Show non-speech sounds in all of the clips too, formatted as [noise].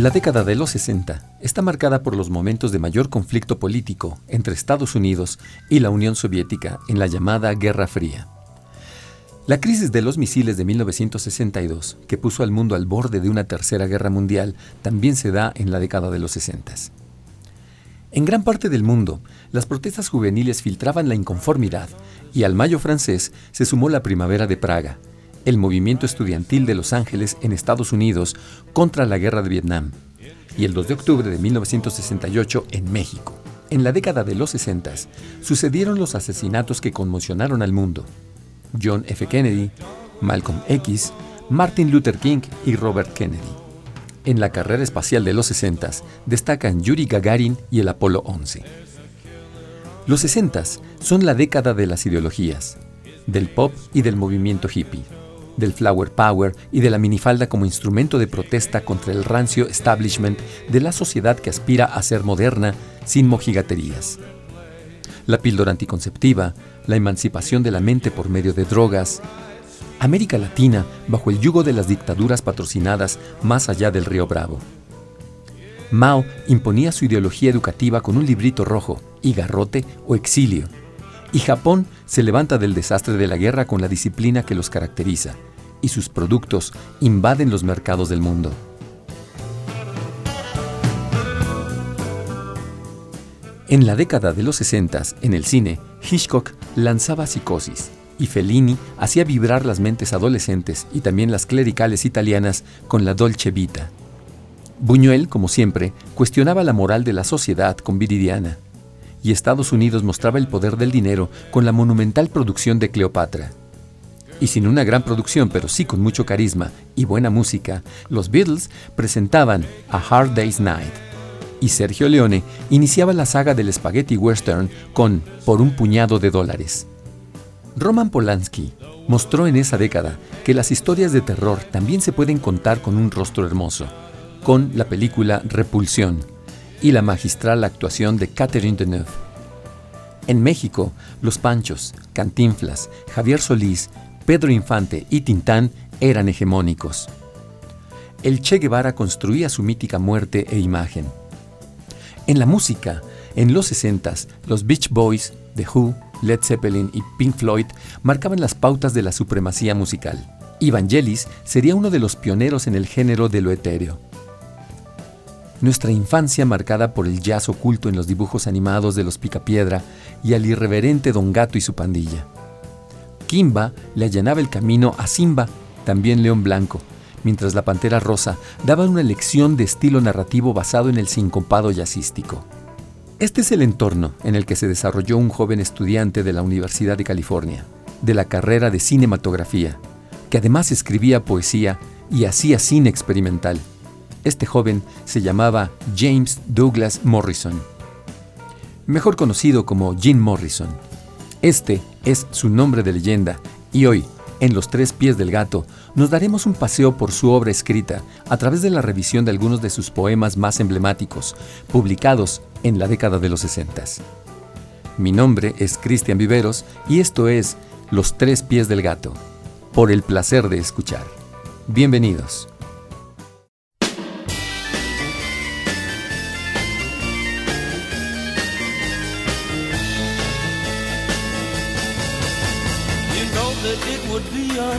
La década de los 60 está marcada por los momentos de mayor conflicto político entre Estados Unidos y la Unión Soviética en la llamada Guerra Fría. La crisis de los misiles de 1962, que puso al mundo al borde de una tercera guerra mundial, también se da en la década de los 60. En gran parte del mundo, las protestas juveniles filtraban la inconformidad y al mayo francés se sumó la primavera de Praga, el movimiento estudiantil de Los Ángeles en Estados Unidos contra la guerra de Vietnam y el 2 de octubre de 1968 en México. En la década de los 60 sucedieron los asesinatos que conmocionaron al mundo. John F. Kennedy, Malcolm X, Martin Luther King y Robert Kennedy. En la carrera espacial de los 60 destacan Yuri Gagarin y el Apolo 11. Los 60 son la década de las ideologías, del pop y del movimiento hippie del flower power y de la minifalda como instrumento de protesta contra el rancio establishment de la sociedad que aspira a ser moderna sin mojigaterías. La píldora anticonceptiva, la emancipación de la mente por medio de drogas, América Latina bajo el yugo de las dictaduras patrocinadas más allá del río Bravo. Mao imponía su ideología educativa con un librito rojo y garrote o exilio. Y Japón se levanta del desastre de la guerra con la disciplina que los caracteriza, y sus productos invaden los mercados del mundo. En la década de los 60, en el cine, Hitchcock lanzaba Psicosis y Fellini hacía vibrar las mentes adolescentes y también las clericales italianas con la Dolce Vita. Buñuel, como siempre, cuestionaba la moral de la sociedad con Viridiana, y Estados Unidos mostraba el poder del dinero con la monumental producción de Cleopatra. Y sin una gran producción, pero sí con mucho carisma y buena música, los Beatles presentaban A Hard Day's Night. Y Sergio Leone iniciaba la saga del spaghetti western con Por un puñado de dólares. Roman Polanski mostró en esa década que las historias de terror también se pueden contar con un rostro hermoso, con la película Repulsión y la magistral actuación de Catherine Deneuve. En México, Los Panchos, Cantinflas, Javier Solís Pedro Infante y Tintán eran hegemónicos. El Che Guevara construía su mítica muerte e imagen. En la música, en los 60 los Beach Boys, The Who, Led Zeppelin y Pink Floyd marcaban las pautas de la supremacía musical. Evangelis sería uno de los pioneros en el género de lo etéreo. Nuestra infancia marcada por el jazz oculto en los dibujos animados de los Picapiedra y al irreverente Don Gato y su pandilla. Kimba le allanaba el camino a Simba, también león blanco, mientras la Pantera Rosa daba una lección de estilo narrativo basado en el sincopado jazzístico. Este es el entorno en el que se desarrolló un joven estudiante de la Universidad de California, de la carrera de cinematografía, que además escribía poesía y hacía cine experimental. Este joven se llamaba James Douglas Morrison, mejor conocido como Jim Morrison este es su nombre de leyenda y hoy, en Los Tres Pies del Gato, nos daremos un paseo por su obra escrita a través de la revisión de algunos de sus poemas más emblemáticos, publicados en la década de los 60. Mi nombre es Cristian Viveros y esto es Los Tres Pies del Gato, por el placer de escuchar. Bienvenidos.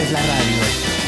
The time to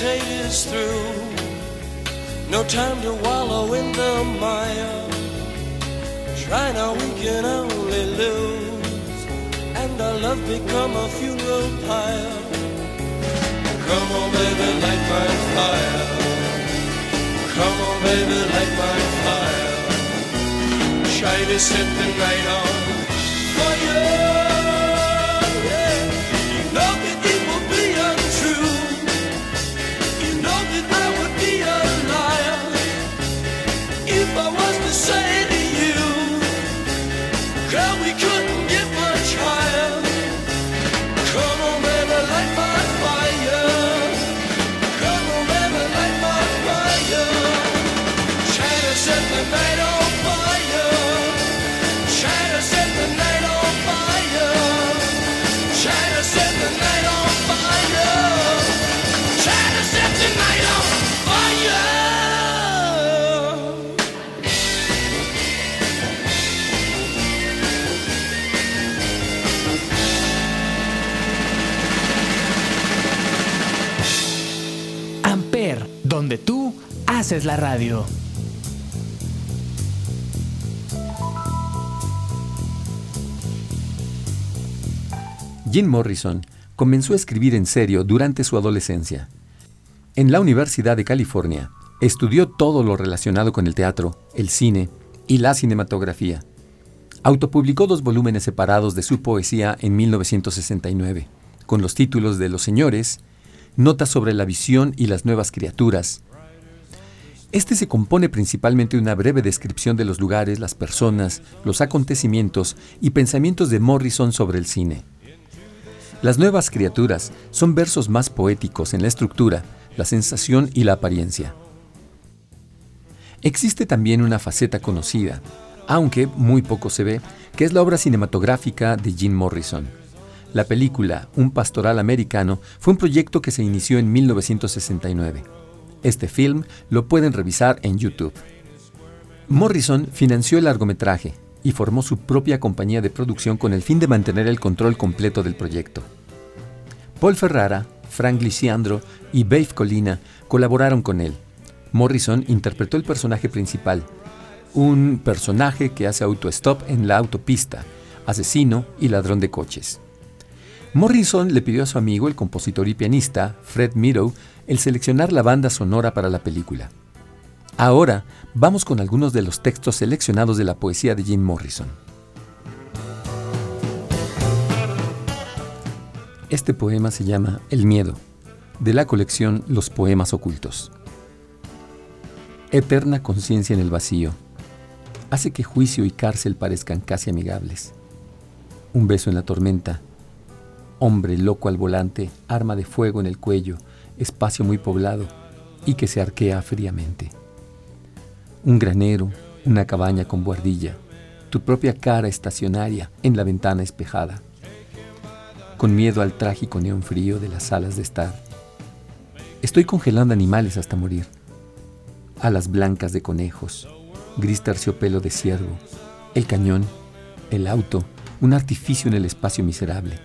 hesitate is through. No time to wallow in the mire. Try now, we can only lose. And our love become a funeral pyre. Come on, baby, light my fire. Come on, baby, light my fire. Try to set the night on fire. Haces la radio. Jim Morrison comenzó a escribir en serio durante su adolescencia. En la Universidad de California, estudió todo lo relacionado con el teatro, el cine y la cinematografía. Autopublicó dos volúmenes separados de su poesía en 1969, con los títulos de Los Señores, Notas sobre la visión y las nuevas criaturas. Este se compone principalmente de una breve descripción de los lugares, las personas, los acontecimientos y pensamientos de Morrison sobre el cine. Las nuevas criaturas son versos más poéticos en la estructura, la sensación y la apariencia. Existe también una faceta conocida, aunque muy poco se ve, que es la obra cinematográfica de Jim Morrison. La película Un pastoral americano fue un proyecto que se inició en 1969. Este film lo pueden revisar en YouTube. Morrison financió el largometraje y formó su propia compañía de producción con el fin de mantener el control completo del proyecto. Paul Ferrara, Frank Lisiandro y Dave Colina colaboraron con él. Morrison interpretó el personaje principal, un personaje que hace autostop en la autopista, asesino y ladrón de coches. Morrison le pidió a su amigo, el compositor y pianista, Fred Meadow, el seleccionar la banda sonora para la película. Ahora vamos con algunos de los textos seleccionados de la poesía de Jim Morrison. Este poema se llama El miedo, de la colección Los Poemas Ocultos. Eterna conciencia en el vacío hace que juicio y cárcel parezcan casi amigables. Un beso en la tormenta, hombre loco al volante, arma de fuego en el cuello, espacio muy poblado y que se arquea fríamente. Un granero, una cabaña con buhardilla, tu propia cara estacionaria en la ventana espejada, con miedo al trágico neón frío de las salas de estar. Estoy congelando animales hasta morir. Alas blancas de conejos, gris terciopelo de ciervo, el cañón, el auto, un artificio en el espacio miserable,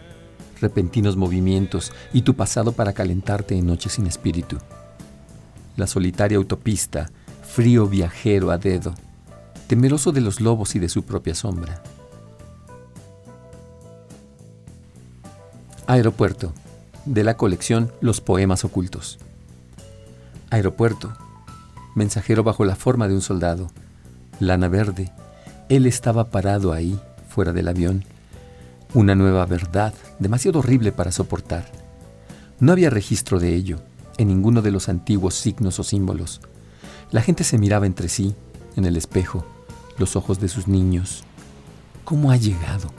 repentinos movimientos y tu pasado para calentarte en noches sin espíritu. La solitaria autopista, frío viajero a dedo, temeroso de los lobos y de su propia sombra. Aeropuerto, de la colección Los Poemas Ocultos. Aeropuerto, mensajero bajo la forma de un soldado, lana verde, él estaba parado ahí, fuera del avión. Una nueva verdad, demasiado horrible para soportar. No había registro de ello, en ninguno de los antiguos signos o símbolos. La gente se miraba entre sí, en el espejo, los ojos de sus niños. ¿Cómo ha llegado?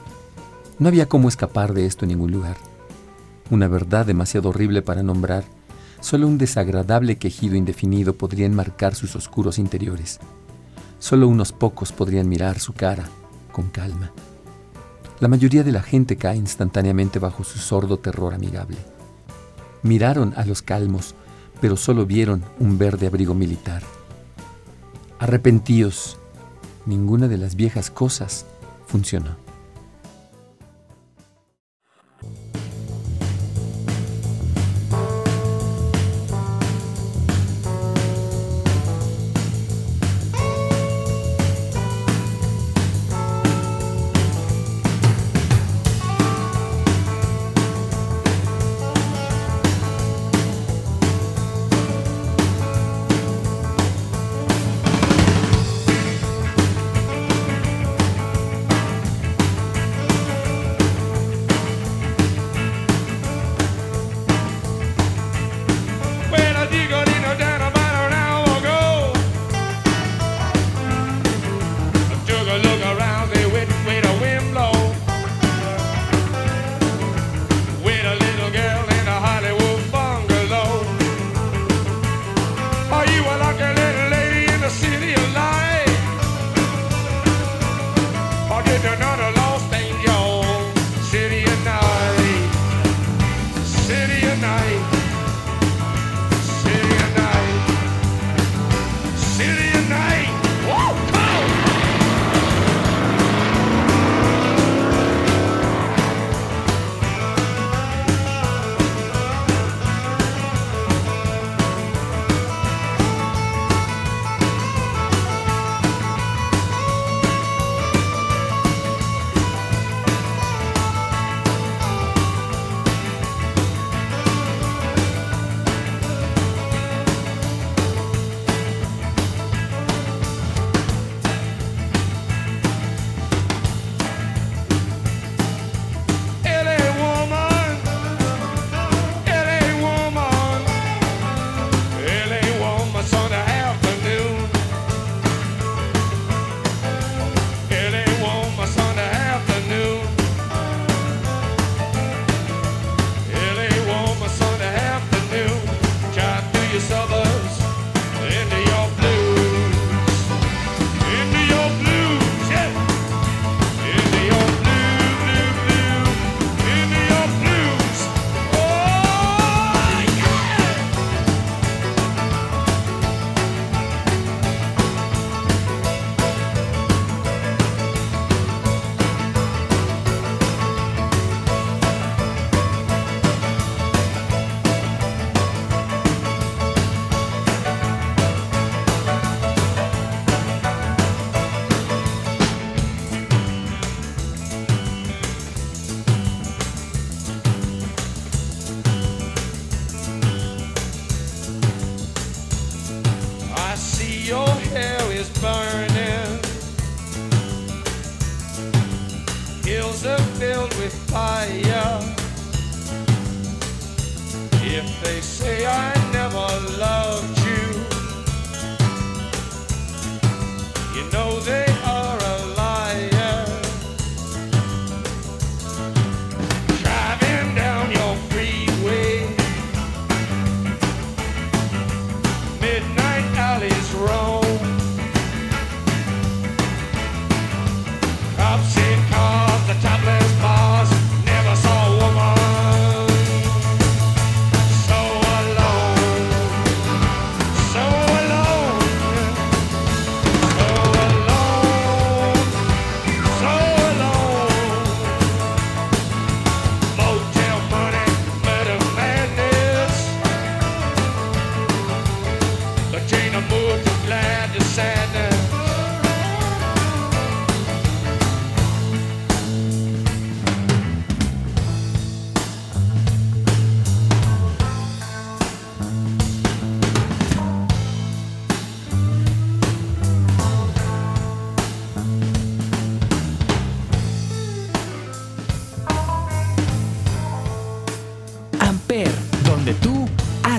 No había cómo escapar de esto en ningún lugar. Una verdad demasiado horrible para nombrar. Solo un desagradable quejido indefinido podría enmarcar sus oscuros interiores. Solo unos pocos podrían mirar su cara con calma. La mayoría de la gente cae instantáneamente bajo su sordo terror amigable. Miraron a los calmos, pero solo vieron un verde abrigo militar. Arrepentíos, ninguna de las viejas cosas funcionó.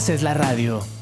haces la radio.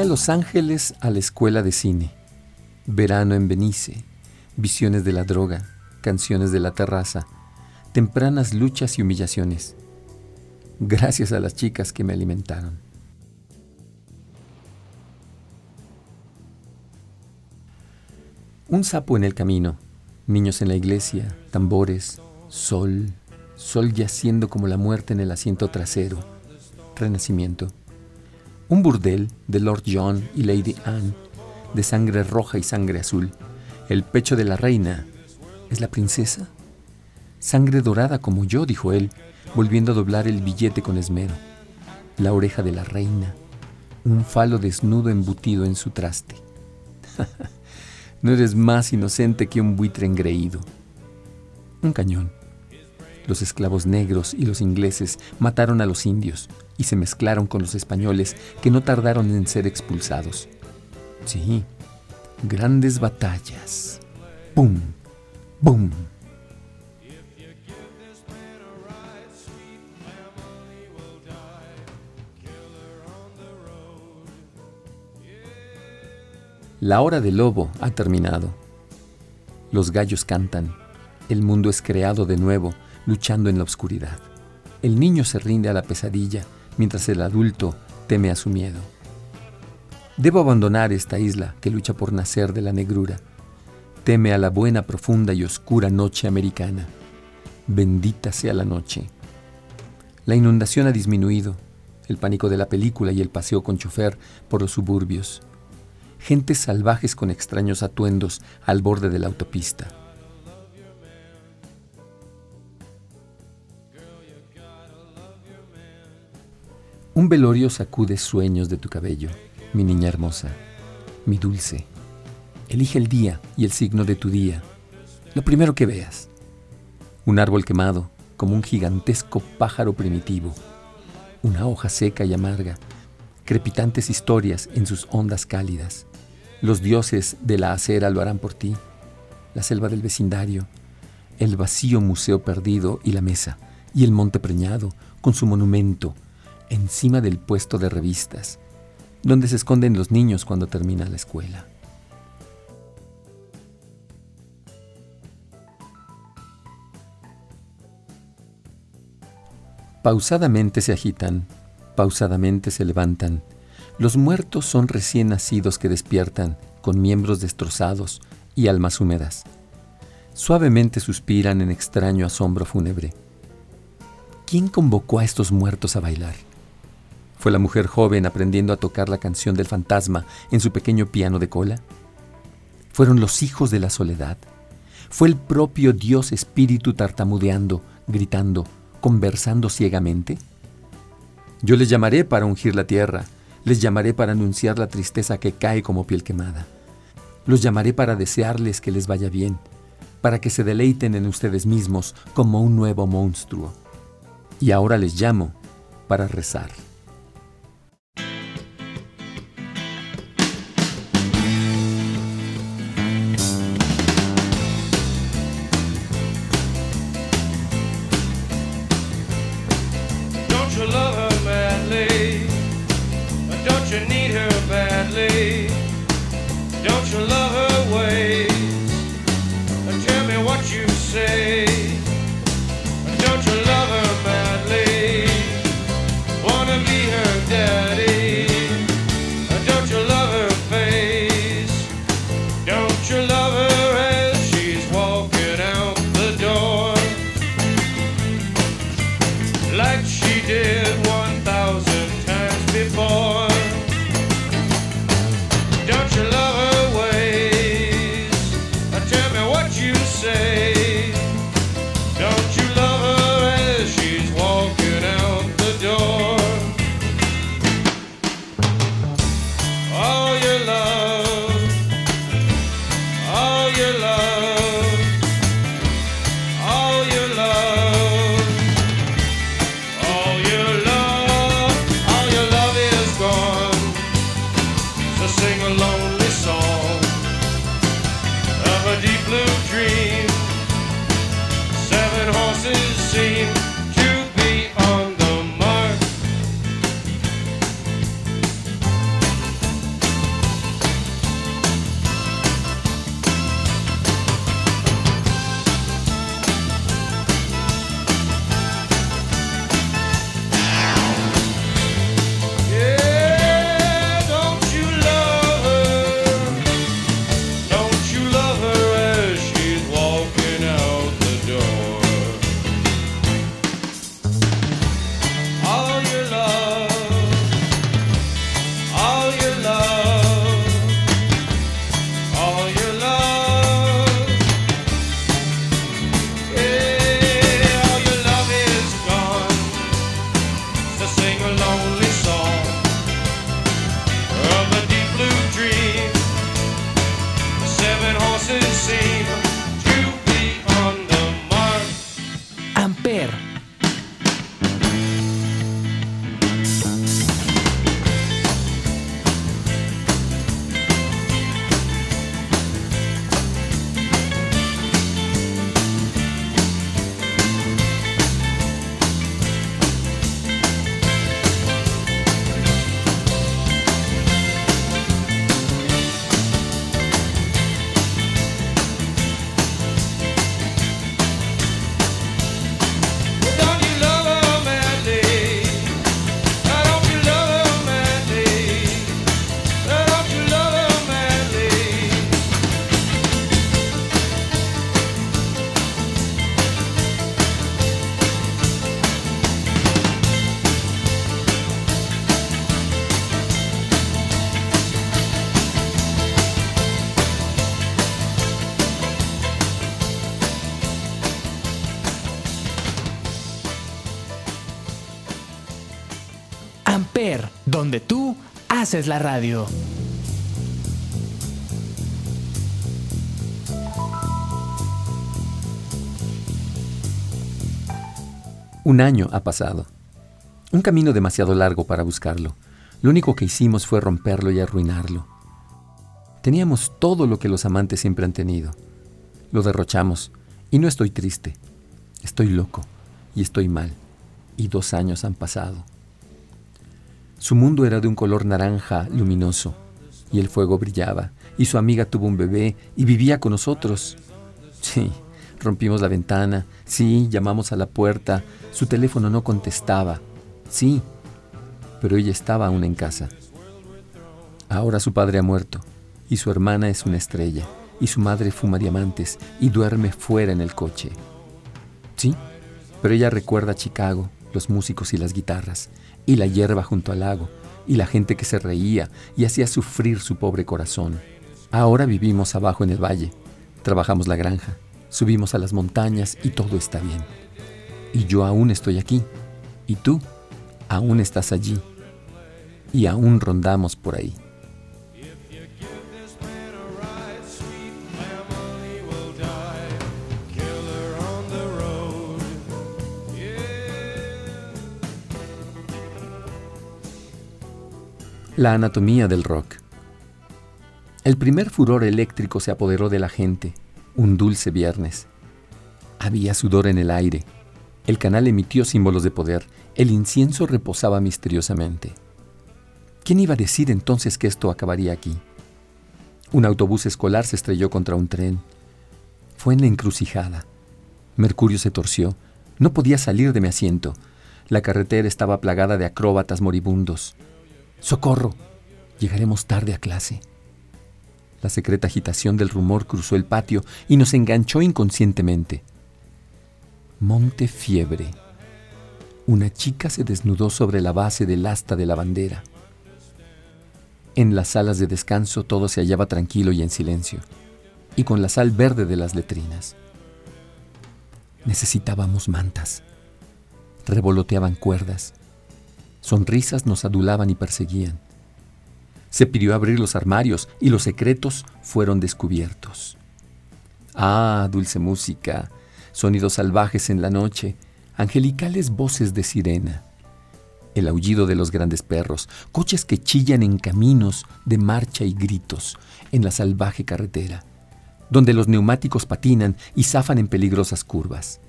A Los Ángeles a la escuela de cine. Verano en Benice, visiones de la droga, canciones de la terraza, tempranas luchas y humillaciones. Gracias a las chicas que me alimentaron. Un sapo en el camino, niños en la iglesia, tambores, sol, sol yaciendo como la muerte en el asiento trasero, renacimiento. Un burdel de Lord John y Lady Anne, de sangre roja y sangre azul. El pecho de la reina. ¿Es la princesa? Sangre dorada como yo, dijo él, volviendo a doblar el billete con esmero. La oreja de la reina. Un falo desnudo embutido en su traste. [laughs] no eres más inocente que un buitre engreído. Un cañón. Los esclavos negros y los ingleses mataron a los indios y se mezclaron con los españoles que no tardaron en ser expulsados. Sí, grandes batallas. ¡Bum! ¡Bum! La hora del lobo ha terminado. Los gallos cantan. El mundo es creado de nuevo, luchando en la oscuridad. El niño se rinde a la pesadilla, mientras el adulto teme a su miedo. Debo abandonar esta isla que lucha por nacer de la negrura. Teme a la buena, profunda y oscura noche americana. Bendita sea la noche. La inundación ha disminuido, el pánico de la película y el paseo con chofer por los suburbios gentes salvajes con extraños atuendos al borde de la autopista. Un velorio sacude sueños de tu cabello, mi niña hermosa, mi dulce. Elige el día y el signo de tu día, lo primero que veas. Un árbol quemado, como un gigantesco pájaro primitivo. Una hoja seca y amarga, crepitantes historias en sus ondas cálidas. Los dioses de la acera lo harán por ti, la selva del vecindario, el vacío museo perdido y la mesa, y el monte preñado con su monumento encima del puesto de revistas, donde se esconden los niños cuando termina la escuela. Pausadamente se agitan, pausadamente se levantan, los muertos son recién nacidos que despiertan con miembros destrozados y almas húmedas. Suavemente suspiran en extraño asombro fúnebre. ¿Quién convocó a estos muertos a bailar? ¿Fue la mujer joven aprendiendo a tocar la canción del fantasma en su pequeño piano de cola? ¿Fueron los hijos de la soledad? ¿Fue el propio Dios espíritu tartamudeando, gritando, conversando ciegamente? Yo les llamaré para ungir la tierra, les llamaré para anunciar la tristeza que cae como piel quemada. Los llamaré para desearles que les vaya bien, para que se deleiten en ustedes mismos como un nuevo monstruo. Y ahora les llamo para rezar. Haces la radio. Un año ha pasado. Un camino demasiado largo para buscarlo. Lo único que hicimos fue romperlo y arruinarlo. Teníamos todo lo que los amantes siempre han tenido. Lo derrochamos. Y no estoy triste. Estoy loco. Y estoy mal. Y dos años han pasado. Su mundo era de un color naranja luminoso. Y el fuego brillaba. Y su amiga tuvo un bebé y vivía con nosotros. Sí, rompimos la ventana. Sí, llamamos a la puerta. Su teléfono no contestaba. Sí, pero ella estaba aún en casa. Ahora su padre ha muerto y su hermana es una estrella y su madre fuma diamantes y duerme fuera en el coche. Sí, pero ella recuerda Chicago, los músicos y las guitarras, y la hierba junto al lago, y la gente que se reía y hacía sufrir su pobre corazón. Ahora vivimos abajo en el valle, trabajamos la granja, subimos a las montañas y todo está bien. Y yo aún estoy aquí, y tú aún estás allí, y aún rondamos por ahí. La anatomía del rock. El primer furor eléctrico se apoderó de la gente, un dulce viernes. Había sudor en el aire. El canal emitió símbolos de poder. El incienso reposaba misteriosamente. ¿Quién iba a decir entonces que esto acabaría aquí? Un autobús escolar se estrelló contra un tren. Fue en la encrucijada. Mercurio se torció. No podía salir de mi asiento. La carretera estaba plagada de acróbatas moribundos. ¡Socorro! Llegaremos tarde a clase. La secreta agitación del rumor cruzó el patio y nos enganchó inconscientemente. Monte Fiebre. Una chica se desnudó sobre la base del asta de la bandera. En las salas de descanso todo se hallaba tranquilo y en silencio, y con la sal verde de las letrinas. Necesitábamos mantas. Revoloteaban cuerdas Sonrisas nos adulaban y perseguían. Se pidió abrir los armarios y los secretos fueron descubiertos. Ah, dulce música, sonidos salvajes en la noche, angelicales voces de sirena, el aullido de los grandes perros, coches que chillan en caminos de marcha y gritos en la salvaje carretera, donde los neumáticos patinan y zafan en peligrosas curvas.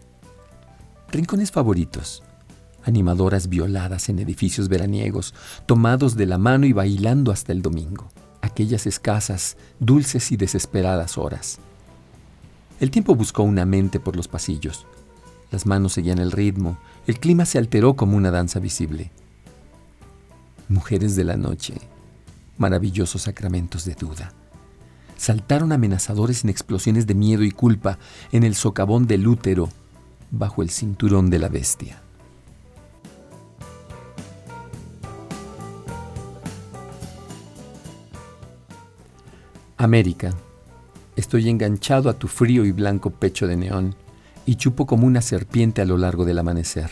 Rincones favoritos, animadoras violadas en edificios veraniegos, tomados de la mano y bailando hasta el domingo, aquellas escasas, dulces y desesperadas horas. El tiempo buscó una mente por los pasillos. Las manos seguían el ritmo, el clima se alteró como una danza visible. Mujeres de la noche, maravillosos sacramentos de duda. Saltaron amenazadores en explosiones de miedo y culpa en el socavón del útero bajo el cinturón de la bestia. América, estoy enganchado a tu frío y blanco pecho de neón y chupo como una serpiente a lo largo del amanecer.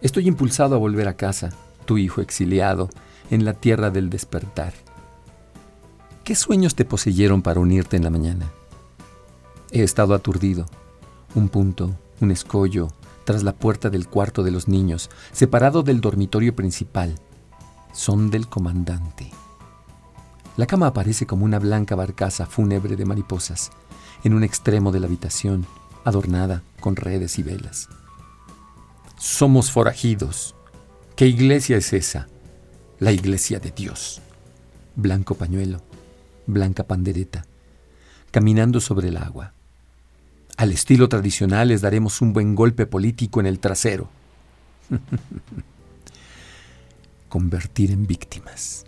Estoy impulsado a volver a casa, tu hijo exiliado, en la tierra del despertar. ¿Qué sueños te poseyeron para unirte en la mañana? He estado aturdido, un punto, un escollo, tras la puerta del cuarto de los niños, separado del dormitorio principal. Son del comandante. La cama aparece como una blanca barcaza fúnebre de mariposas, en un extremo de la habitación, adornada con redes y velas. Somos forajidos. ¿Qué iglesia es esa? La iglesia de Dios. Blanco pañuelo, blanca pandereta, caminando sobre el agua. Al estilo tradicional les daremos un buen golpe político en el trasero. [laughs] Convertir en víctimas.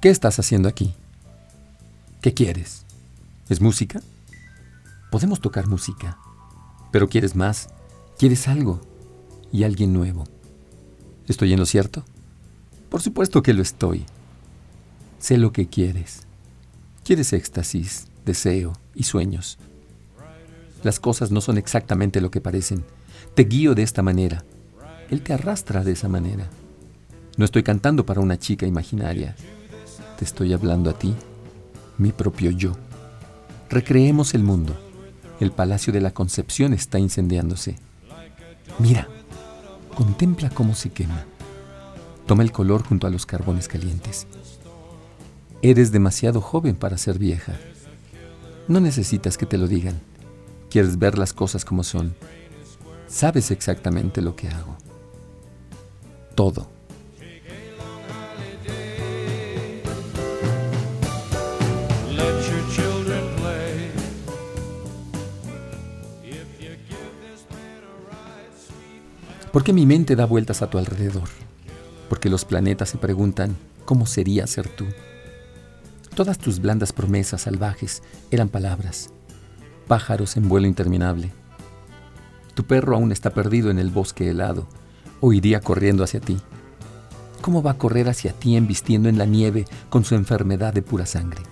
¿Qué estás haciendo aquí? ¿Qué quieres? ¿Es música? Podemos tocar música, pero quieres más, quieres algo y alguien nuevo. ¿Estoy en lo cierto? Por supuesto que lo estoy. Sé lo que quieres. Quieres éxtasis, deseo y sueños. Las cosas no son exactamente lo que parecen. Te guío de esta manera. Él te arrastra de esa manera. No estoy cantando para una chica imaginaria. Te estoy hablando a ti, mi propio yo. Recreemos el mundo. El palacio de la Concepción está incendiándose. Mira, contempla cómo se quema. Toma el color junto a los carbones calientes. Eres demasiado joven para ser vieja. No necesitas que te lo digan. Quieres ver las cosas como son. Sabes exactamente lo que hago. Todo. ¿Por qué mi mente da vueltas a tu alrededor? Porque los planetas se preguntan, ¿cómo sería ser tú? Todas tus blandas promesas salvajes eran palabras, pájaros en vuelo interminable. Tu perro aún está perdido en el bosque helado, o iría corriendo hacia ti. ¿Cómo va a correr hacia ti embistiendo en la nieve con su enfermedad de pura sangre?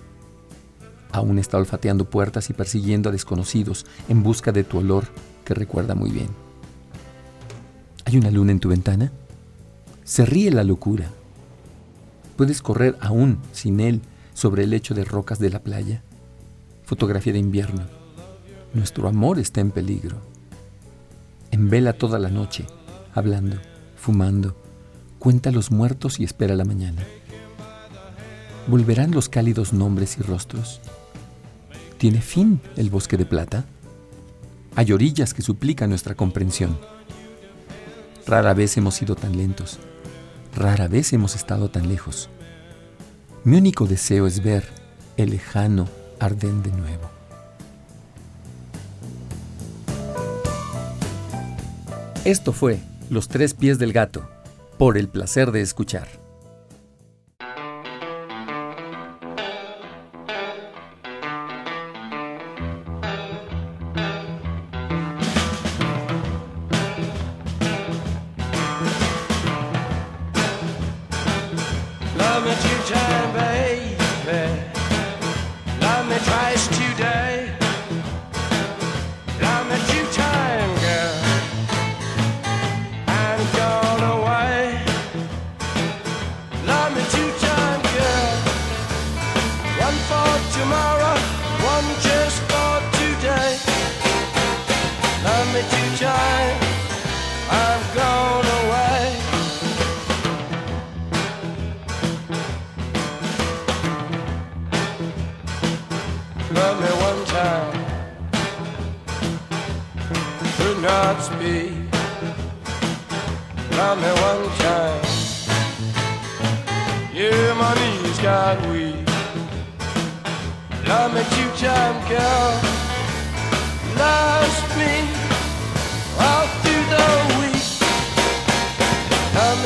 Aún está olfateando puertas y persiguiendo a desconocidos en busca de tu olor que recuerda muy bien. ¿Hay una luna en tu ventana? Se ríe la locura. Puedes correr aún sin él sobre el lecho de rocas de la playa. Fotografía de invierno. Nuestro amor está en peligro. En vela toda la noche, hablando, fumando, cuenta los muertos y espera la mañana. ¿Volverán los cálidos nombres y rostros? ¿Tiene fin el bosque de plata? Hay orillas que suplican nuestra comprensión. Rara vez hemos sido tan lentos. Rara vez hemos estado tan lejos. Mi único deseo es ver el lejano Arden de nuevo. Esto fue Los tres pies del gato, por el placer de escuchar.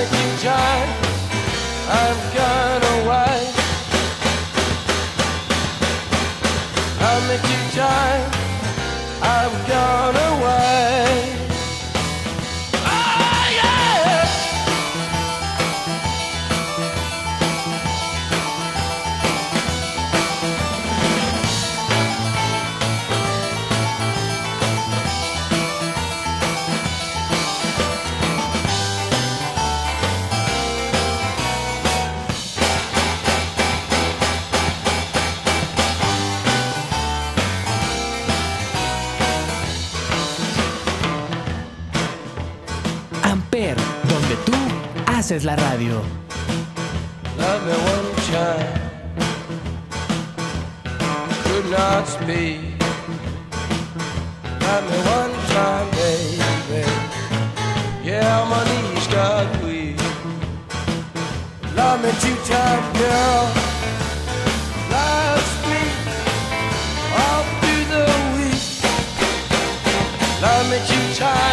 Love me two time. I'm gone haces la radio. Love me one time. Could not me one time. Yeah, got me girl. Through the. Love.